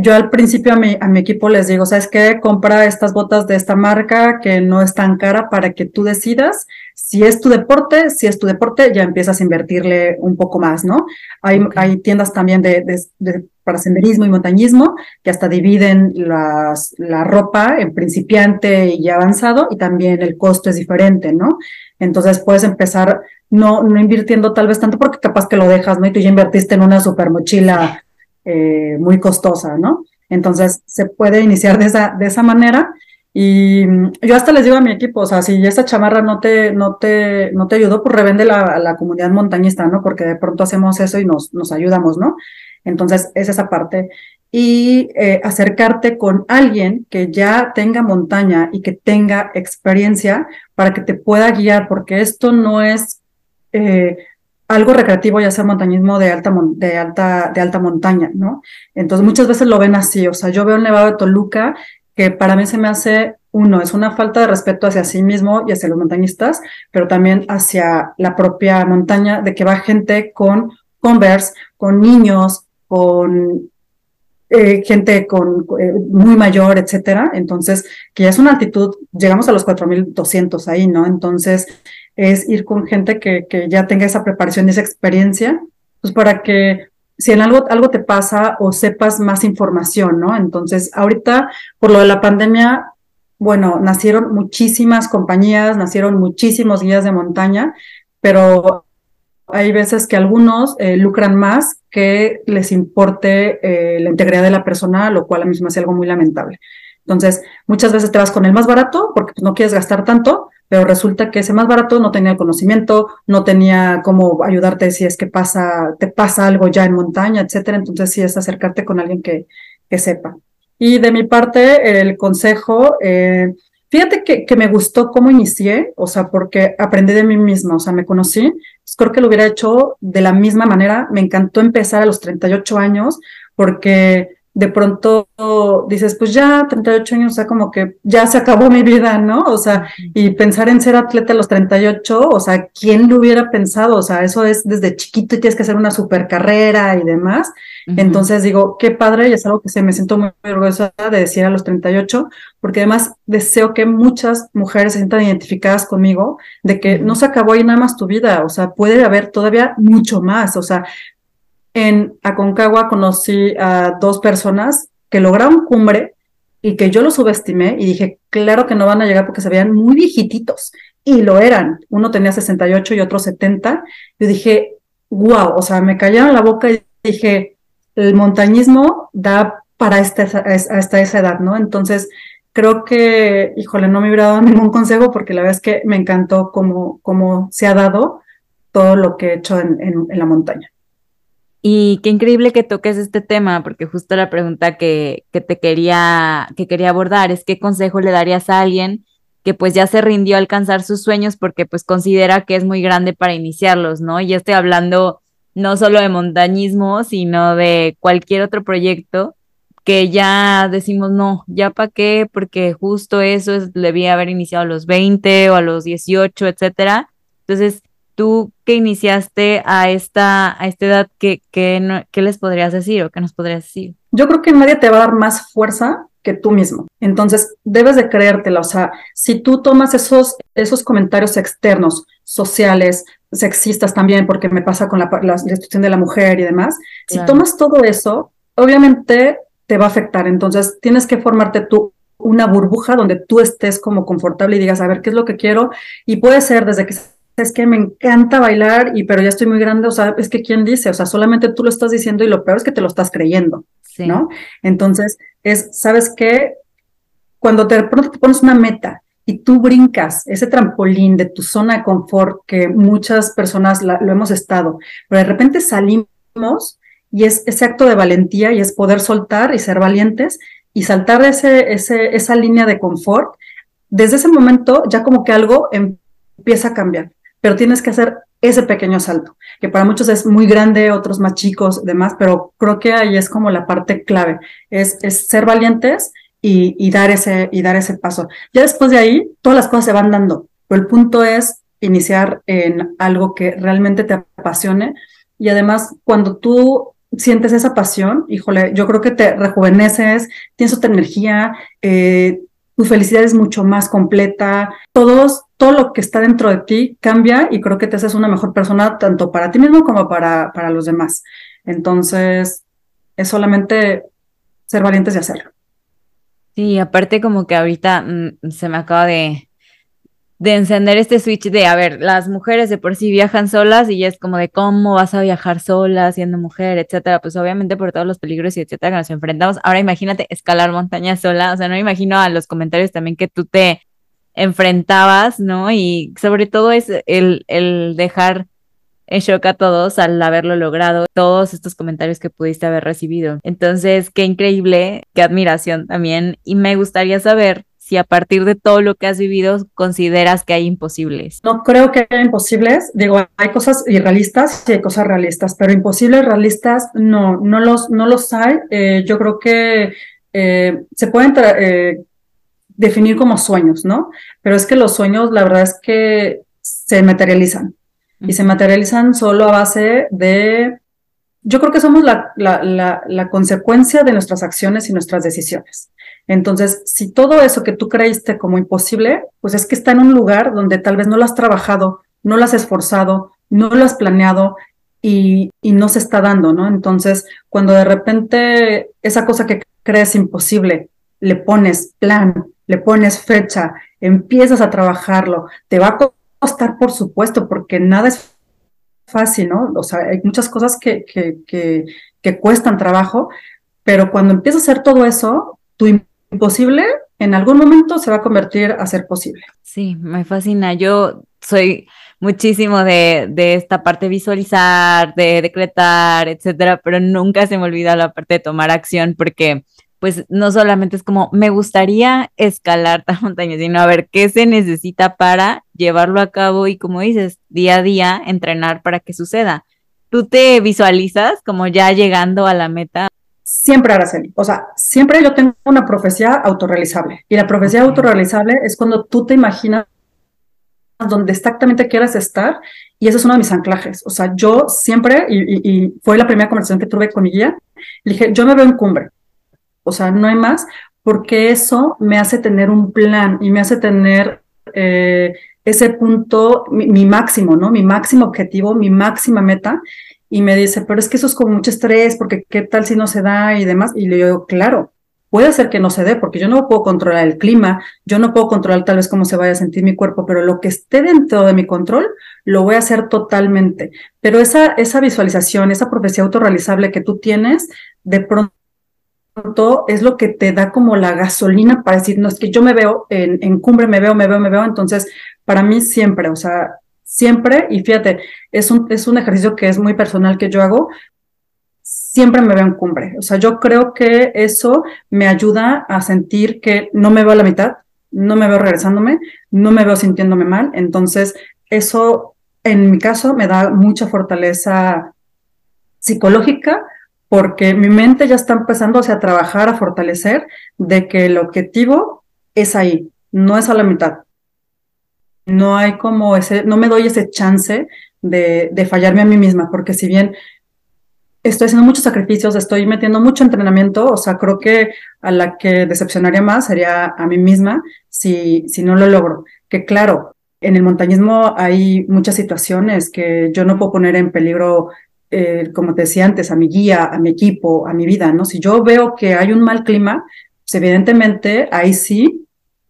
yo al principio a mi, a mi equipo les digo, ¿sabes qué? Compra estas botas de esta marca que no es tan cara para que tú decidas si es tu deporte, si es tu deporte, ya empiezas a invertirle un poco más, ¿no? Hay, hay tiendas también de, de, para senderismo y montañismo que hasta dividen las, la ropa en principiante y avanzado y también el costo es diferente, ¿no? Entonces puedes empezar no, no invirtiendo tal vez tanto porque capaz que lo dejas, ¿no? Y tú ya invertiste en una super mochila eh, muy costosa, ¿no? Entonces se puede iniciar de esa, de esa manera. Y mm, yo hasta les digo a mi equipo, o sea, si esta chamarra no te, no te, no te ayudó, pues revende la, la comunidad montañista, ¿no? Porque de pronto hacemos eso y nos, nos ayudamos, ¿no? Entonces, es esa parte. Y eh, acercarte con alguien que ya tenga montaña y que tenga experiencia para que te pueda guiar, porque esto no es eh, algo recreativo, ya sea montañismo de alta, de alta, de alta montaña, ¿no? Entonces muchas veces lo ven así, o sea, yo veo un nevado de Toluca que para mí se me hace, uno, es una falta de respeto hacia sí mismo y hacia los montañistas, pero también hacia la propia montaña, de que va gente con Converse, con niños, con eh, gente con eh, muy mayor, etcétera. Entonces, que ya es una altitud, llegamos a los 4200 ahí, ¿no? Entonces, es ir con gente que, que ya tenga esa preparación y esa experiencia, pues para que si en algo, algo te pasa o sepas más información, ¿no? Entonces, ahorita, por lo de la pandemia, bueno, nacieron muchísimas compañías, nacieron muchísimos guías de montaña, pero hay veces que algunos eh, lucran más que les importe eh, la integridad de la persona, lo cual a mí me hace algo muy lamentable. Entonces, muchas veces te vas con el más barato porque no quieres gastar tanto, pero resulta que ese más barato no tenía conocimiento, no tenía cómo ayudarte si es que pasa, te pasa algo ya en montaña, etcétera. Entonces, sí es acercarte con alguien que, que sepa. Y de mi parte, el consejo, eh, fíjate que, que, me gustó cómo inicié, o sea, porque aprendí de mí misma, o sea, me conocí, pues creo que lo hubiera hecho de la misma manera. Me encantó empezar a los 38 años porque de pronto dices, pues ya 38 años, o sea, como que ya se acabó mi vida, ¿no? O sea, y pensar en ser atleta a los 38, o sea, ¿quién lo hubiera pensado? O sea, eso es desde chiquito y tienes que hacer una super carrera y demás. Entonces digo, qué padre y es algo que se me siento muy orgullosa de decir a los 38, porque además deseo que muchas mujeres se sientan identificadas conmigo de que no se acabó ahí nada más tu vida, o sea, puede haber todavía mucho más, o sea, en Aconcagua conocí a dos personas que lograron cumbre y que yo lo subestimé y dije, claro que no van a llegar porque se veían muy viejititos. Y lo eran. Uno tenía 68 y otro 70. Yo dije, wow, o sea, me callaron la boca y dije, el montañismo da para esta, hasta esa edad, ¿no? Entonces, creo que, híjole, no me hubiera dado ningún consejo porque la verdad es que me encantó cómo, cómo se ha dado todo lo que he hecho en la montaña. Y qué increíble que toques este tema, porque justo la pregunta que, que, te quería, que quería abordar es qué consejo le darías a alguien que pues ya se rindió a alcanzar sus sueños porque pues considera que es muy grande para iniciarlos, ¿no? Y estoy hablando no solo de montañismo, sino de cualquier otro proyecto que ya decimos, no, ya para qué, porque justo eso es, debía haber iniciado a los 20 o a los 18, etcétera. Entonces, tú que iniciaste a esta, a esta edad, ¿qué, qué, qué les podrías decir o qué nos podrías decir? Yo creo que nadie te va a dar más fuerza que tú mismo. Entonces, debes de creértela. O sea, si tú tomas esos, esos comentarios externos, sociales, sexistas también, porque me pasa con la, la, destrucción de la mujer y demás, si tomas todo eso, obviamente te va a afectar. Entonces, tienes que formarte tú una burbuja donde tú estés como confortable y digas, a ver, ¿qué es lo que quiero? Y puede ser desde que es que me encanta bailar, y pero ya estoy muy grande, o sea, es que quién dice, o sea, solamente tú lo estás diciendo y lo peor es que te lo estás creyendo, ¿no? Entonces, es, ¿sabes qué? Cuando pronto te pones una meta y tú brincas ese trampolín de tu zona de confort, que muchas personas lo hemos estado, pero de repente salimos y es ese acto de valentía y es poder soltar y ser valientes y saltar ese, ese, esa línea de confort, desde ese momento ya como que algo empieza a cambiar pero tienes que hacer ese pequeño salto, que para muchos es muy grande, otros más chicos, demás, pero creo que ahí es como la parte clave, es, ser valientes y, y, dar ese, y dar ese paso. Ya después de ahí, todas las cosas se van dando, pero el punto es iniciar en algo que realmente te apasione y además cuando tú sientes esa pasión, híjole, yo creo que te rejuveneces, tienes otra energía, eh, tu felicidad es mucho más completa, todos, todo lo que está dentro de ti cambia y creo que te haces una mejor persona tanto para ti mismo como para, para los demás. Entonces, es solamente ser valientes y hacerlo. Sí, aparte como que ahorita mm, se me acaba de, de encender este switch de, a ver, las mujeres de por sí viajan solas y ya es como de cómo vas a viajar sola siendo mujer, etcétera, pues obviamente por todos los peligros y etcétera que nos enfrentamos. Ahora imagínate escalar montañas sola, o sea, no me imagino a los comentarios también que tú te enfrentabas, ¿no? Y sobre todo es el, el dejar en shock a todos al haberlo logrado, todos estos comentarios que pudiste haber recibido. Entonces, qué increíble, qué admiración también. Y me gustaría saber si a partir de todo lo que has vivido consideras que hay imposibles. No creo que haya imposibles. Digo, hay cosas irrealistas y hay cosas realistas, pero imposibles realistas no, no los, no los hay. Eh, yo creo que eh, se pueden eh, definir como sueños, ¿no? Pero es que los sueños, la verdad es que se materializan y se materializan solo a base de yo creo que somos la, la, la, la, consecuencia de nuestras acciones y nuestras decisiones. Entonces, si todo eso que tú creíste como imposible, pues es que está en un lugar donde tal vez no lo has trabajado, no lo has esforzado, no lo has planeado y, no se está dando, ¿no? Entonces, cuando de repente esa cosa que crees imposible, le pones plan, le pones fecha, empiezas a trabajarlo, te va a costar, por supuesto, porque nada es fácil, ¿no? O sea, hay muchas cosas que, que, que, que cuestan trabajo, pero cuando empiezas a hacer todo eso, tu imposible en algún momento se va a convertir a ser posible. Sí, me fascina. Yo soy muchísimo de, de esta parte visualizar, de decretar, etcétera, pero nunca se me olvida la parte de tomar acción porque pues no solamente es como me gustaría escalar tal montaña, sino a ver qué se necesita para llevarlo a cabo y como dices, día a día entrenar para que suceda. ¿Tú te visualizas como ya llegando a la meta? Siempre, Araceli. O sea, siempre yo tengo una profecía autorrealizable. Y la profecía autorrealizable es cuando tú te imaginas donde exactamente quieras estar y ese es uno de mis anclajes. O sea, yo siempre, y, y, fue la primera conversación que tuve con mi guía, le dije, yo me veo en cumbre. O sea, no hay más, porque eso me hace tener un plan y me hace tener eh, ese punto, mi, máximo, ¿no? Mi máximo objetivo, mi máxima meta. Y me dice, pero es que eso es como mucho estrés, porque qué tal si no se da y demás. Y le digo, claro, puede ser que no se dé, porque yo no puedo controlar el clima, yo no puedo controlar tal vez cómo se vaya a sentir mi cuerpo, pero lo que esté dentro de mi control, lo voy a hacer totalmente. Pero esa, esa visualización, esa profecía autorrealizable que tú tienes, de pronto es lo que te da como la gasolina para decir, no, es que yo me veo en, en, cumbre, me veo, me veo, me veo. Entonces, para mí siempre, o sea, siempre, y fíjate, es un, es un ejercicio que es muy personal que yo hago, siempre me veo en cumbre. O sea, yo creo que eso me ayuda a sentir que no me veo a la mitad, no me veo regresándome, no me veo sintiéndome mal. Entonces, eso en mi caso me da mucha fortaleza psicológica porque mi mente ya está empezando a trabajar, a fortalecer de que el objetivo es ahí, no es a la mitad. No hay como ese, no me doy ese chance de, de fallarme a mí misma, porque si bien estoy haciendo muchos sacrificios, estoy metiendo mucho entrenamiento, o sea, creo que a la que decepcionaría más sería a mí misma si, si no lo logro. Que claro, en el montañismo hay muchas situaciones que yo no puedo poner en peligro eh, como te decía antes, a mi guía, a mi equipo, a mi vida, ¿no? Si yo veo que hay un mal clima, pues evidentemente ahí sí,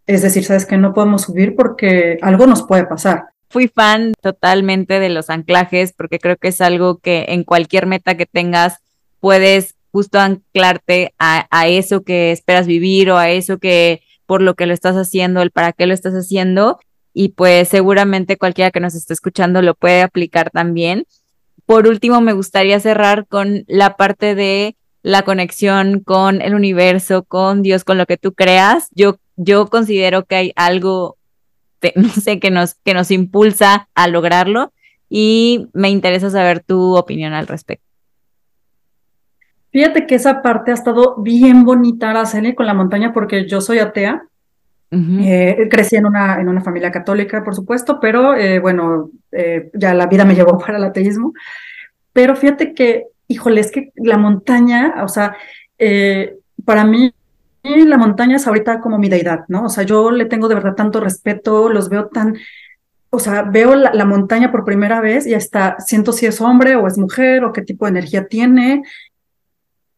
es decir, sabes que no podemos subir porque algo nos puede pasar. Fui fan totalmente de los anclajes porque creo que es algo que en cualquier meta que tengas puedes justo anclarte a, a eso que esperas vivir o a eso que por lo que lo estás haciendo, el para qué lo estás haciendo y pues seguramente cualquiera que nos esté escuchando lo puede aplicar también por último, me gustaría cerrar con la parte de la conexión con el universo, con Dios, con lo que tú creas. Yo, yo considero que hay algo, no sé, que nos, que nos impulsa a lograrlo y me interesa saber tu opinión al respecto. Fíjate que esa parte ha estado bien bonita, Araceli, con la montaña, porque yo soy atea. Eh, crecí en una, en una familia católica, por supuesto, pero eh, bueno, eh, ya la vida me llevó para el ateísmo. Pero fíjate que, híjole, es que la montaña, o sea, para mí la montaña es ahorita como mi deidad, ¿no? O sea, yo le tengo de verdad tanto respeto, los veo tan, o sea, veo la, la, montaña por primera vez y hasta siento si es hombre o es mujer o qué tipo de energía tiene.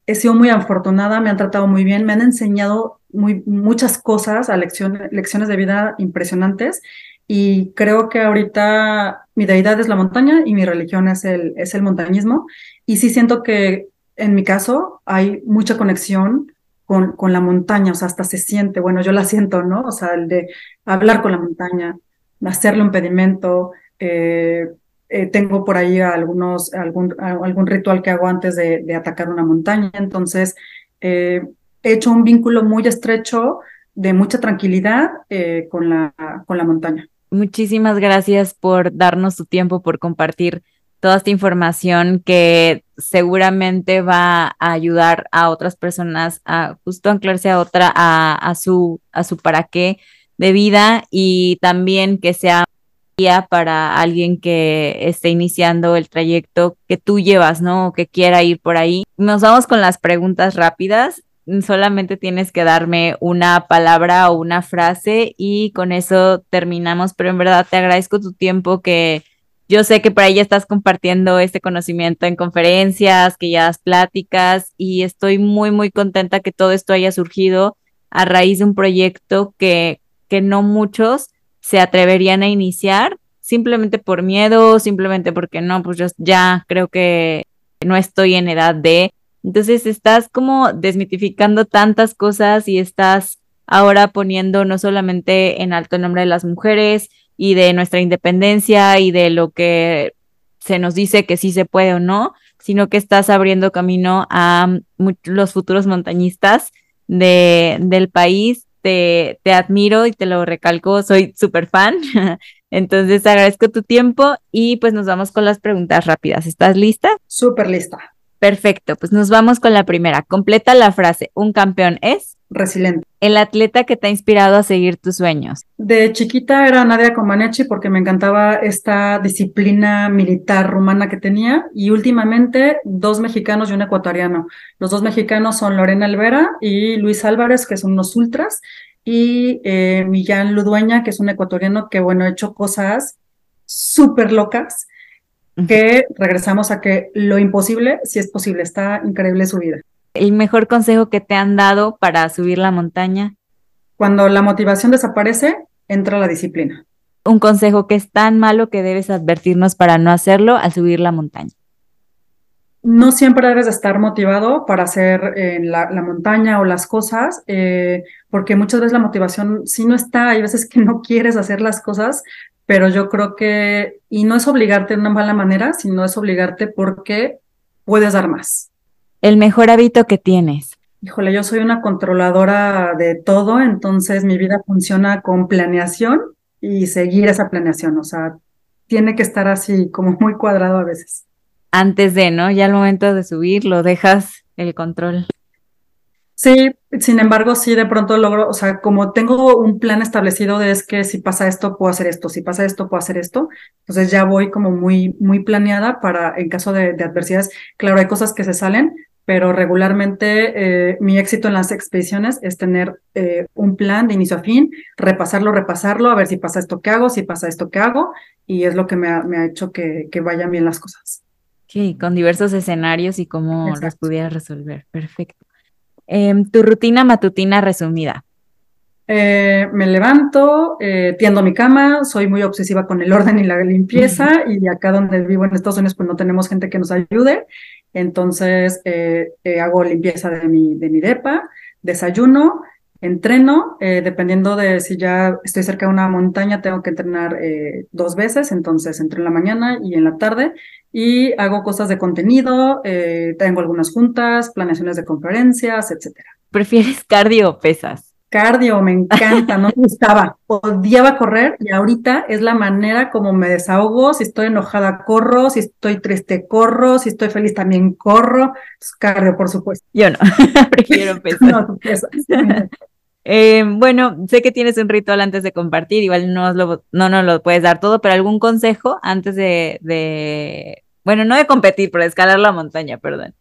He sido muy afortunada, me han tratado muy bien, me han enseñado muy, muchas cosas, a lecciones, lecciones de vida impresionantes. Y creo que ahorita mi deidad es la montaña y mi religión es el, es el montañismo. Y sí siento que en mi caso hay mucha conexión con, con la montaña, o sea, hasta se siente, bueno, yo la siento, ¿no? O sea, el de hablar con la montaña, hacerle un pedimento. Eh, eh, tengo por ahí algunos, algún, algún ritual que hago antes de, atacar una montaña. Entonces, eh, he hecho un vínculo muy estrecho de mucha tranquilidad eh, con, la, con la montaña. Muchísimas gracias por darnos tu tiempo, por compartir toda esta información que seguramente va a ayudar a otras personas a justo anclarse a otra, a, a, su, a su para qué de vida y también que sea para alguien que esté iniciando el trayecto que tú llevas, ¿no? O que quiera ir por ahí. Nos vamos con las preguntas rápidas solamente tienes que darme una palabra o una frase y con eso terminamos, pero en verdad te agradezco tu tiempo que Yo sé que por ahí ya estás compartiendo este conocimiento en conferencias, que ya das pláticas y estoy muy, muy contenta que todo esto haya surgido a raíz de un proyecto que, que no muchos se atreverían a iniciar simplemente por miedo, simplemente porque no, pues yo ya creo que no estoy en edad de. Entonces estás como desmitificando tantas cosas y estás ahora poniendo no solamente en alto el nombre de las mujeres, y de nuestra independencia y de lo que se nos dice que sí se puede o no, sino que estás abriendo camino a los futuros montañistas de, del país. Te, te admiro y te lo recalco, soy súper fan. Entonces agradezco tu tiempo y pues nos vamos con las preguntas rápidas. ¿Estás lista? Súper lista. Perfecto, pues nos vamos con la primera. Completa la frase, un campeón es resiliente. El atleta que te ha inspirado a seguir tus sueños. De chiquita era Nadia Comaneci porque me encantaba esta disciplina militar rumana que tenía y últimamente dos mexicanos y un ecuatoriano. Los dos mexicanos son Lorena Alvera y Luis Álvarez, que son unos ultras, y eh, Millán Ludueña, que es un ecuatoriano que, bueno, ha hecho cosas súper locas que regresamos a que lo imposible si es posible, está increíble su vida. ¿El mejor consejo que te han dado para subir la montaña? Cuando la motivación desaparece, entra la disciplina. Un consejo que es tan malo que debes advertirnos para no hacerlo al subir la montaña. No siempre debes estar motivado para hacer eh, la, montaña o las cosas, eh, porque muchas veces la motivación sí no está, hay veces que no quieres hacer las cosas, pero yo creo que, y no es obligarte de una mala manera, sino es obligarte porque puedes dar más. El mejor hábito que tienes. Híjole, yo soy una controladora de todo, entonces mi vida funciona con planeación y seguir esa planeación, o sea, tiene que estar así como muy cuadrado a veces. Antes de, ¿no? Ya al momento de subir lo dejas el control. Sí, sin embargo, sí de pronto logro, o sea, como tengo un plan establecido de es que si pasa esto, puedo hacer esto, si pasa esto, puedo hacer esto, entonces ya voy como muy, muy planeada para en caso de, adversidades. Claro, hay cosas que se salen, pero regularmente eh, mi éxito en las expediciones es tener eh, un plan de inicio a fin, repasarlo, repasarlo, a ver si pasa esto que hago, si pasa esto que hago, y es lo que me ha, me ha hecho que, que vayan bien las cosas. Sí, con diversos escenarios y cómo las pudiera resolver. Perfecto. Em, tu rutina matutina resumida. Eh, me levanto, eh, tiendo mi cama, soy muy obsesiva con el orden y la limpieza y acá donde vivo en Estados Unidos pues no tenemos gente que nos ayude, entonces eh, hago limpieza de mi, de mi depa, desayuno, entreno, dependiendo de si ya estoy cerca de una montaña tengo que entrenar dos veces, entonces entro en la mañana y en la tarde y hago cosas de contenido, eh, tengo algunas juntas, planeaciones de conferencias, etcétera. ¿Prefieres cardio o pesas? Cardio, me encanta, no me gustaba. Odiaba correr y ahorita es la manera como me desahogo. Si estoy enojada, corro. Si estoy triste, corro. Si estoy feliz, también corro. cardio, por supuesto. Yo no, prefiero pesas. no, pesas. Eh, bueno, sé que tienes un ritual antes de compartir, igual no no nos lo puedes dar todo, pero algún consejo antes de, bueno, no de competir, pero de escalar la montaña, perdón.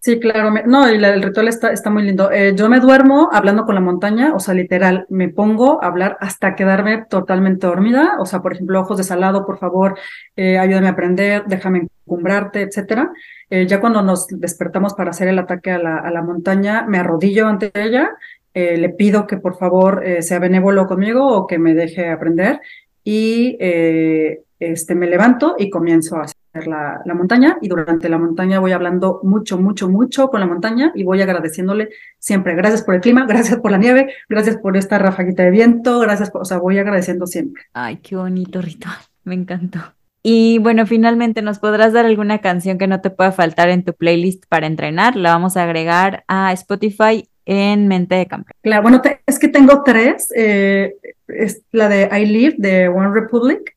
Sí, claro, no, el ritual está, está muy lindo. Eh, yo me duermo hablando con la montaña, o sea, literal, me pongo a hablar hasta quedarme totalmente dormida, o sea, por ejemplo, ojos de salado, por favor, eh, ayúdame a aprender, déjame encumbrarte, etcétera. ya cuando nos despertamos para hacer el ataque a la montaña, me arrodillo ante ella eh, le pido que por favor eh, sea benévolo conmigo o que me deje aprender y eh, este, me levanto y comienzo a hacer la, la, montaña y durante la montaña voy hablando mucho, mucho, mucho con la montaña y voy agradeciéndole siempre. Gracias por el clima, gracias por la nieve, gracias por esta rafaguita de viento, gracias por, o sea, voy agradeciendo siempre. Ay, qué bonito ritual, me encantó. Y bueno, finalmente, ¿nos podrás dar alguna canción que no te pueda faltar en tu playlist para entrenar? La vamos a agregar a Spotify en Mente de Campeón. Claro, bueno, es que tengo tres. Eh, es la de I Live de One Republic.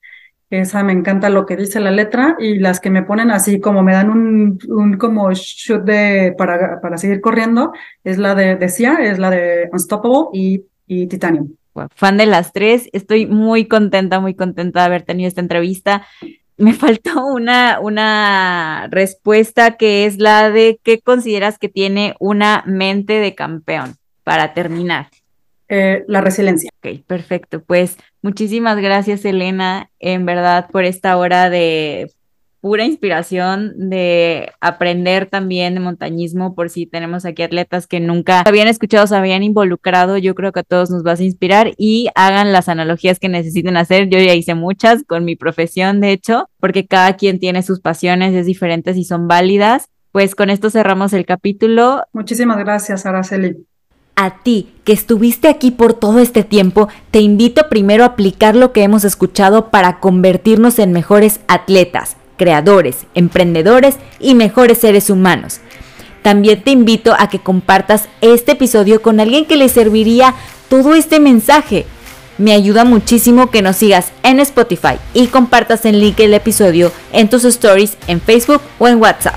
Esa me encanta lo que dice la letra y las que me ponen así como me dan un, un como shoot de para, para seguir corriendo es la de Decía, es la de Unstoppable y, y Titanium. fan de las tres, estoy muy contenta, muy contenta de haber tenido esta entrevista me faltó una, una respuesta que es la de qué consideras que tiene una mente de campeón para terminar. eh, la resiliencia. Ok, perfecto. Pues muchísimas gracias, Elena, en verdad, por esta hora de pura inspiración de aprender también de montañismo, por si tenemos aquí atletas que nunca habían escuchado, se habían involucrado, yo creo que a todos nos vas a inspirar y hagan las analogías que necesiten hacer. Yo ya hice muchas con mi profesión, de hecho, porque cada quien tiene sus pasiones, es diferentes y son válidas. Pues con esto cerramos el capítulo. Muchísimas gracias, Araceli. A ti, que estuviste aquí por todo este tiempo, te invito primero a aplicar lo que hemos escuchado para convertirnos en mejores atletas, creadores, emprendedores y mejores seres humanos. También te invito a que compartas este episodio con alguien que le serviría todo este mensaje. Me ayuda muchísimo que nos sigas en Spotify y compartas el link del episodio en tus stories en Facebook o en WhatsApp.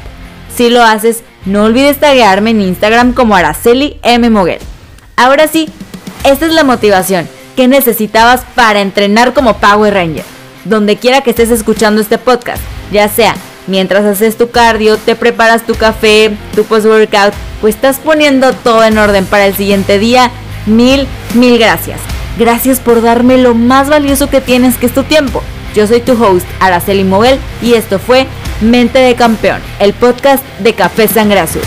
Si lo haces, no olvides taguearme en Instagram como Araceli M. Moguel. Ahora sí, esta es la motivación que necesitabas para entrenar como Power Ranger. Donde quiera que estés escuchando este podcast, ya sea mientras haces tu cardio, te preparas tu café, tu post-workout, pues estás poniendo todo en orden para el siguiente día. Mil, mil gracias. Gracias por darme lo más valioso que tienes, que es tu tiempo. Yo soy tu host, Araceli Moguel, y esto fue Mente de Campeón, el podcast de Café Sangre Azul.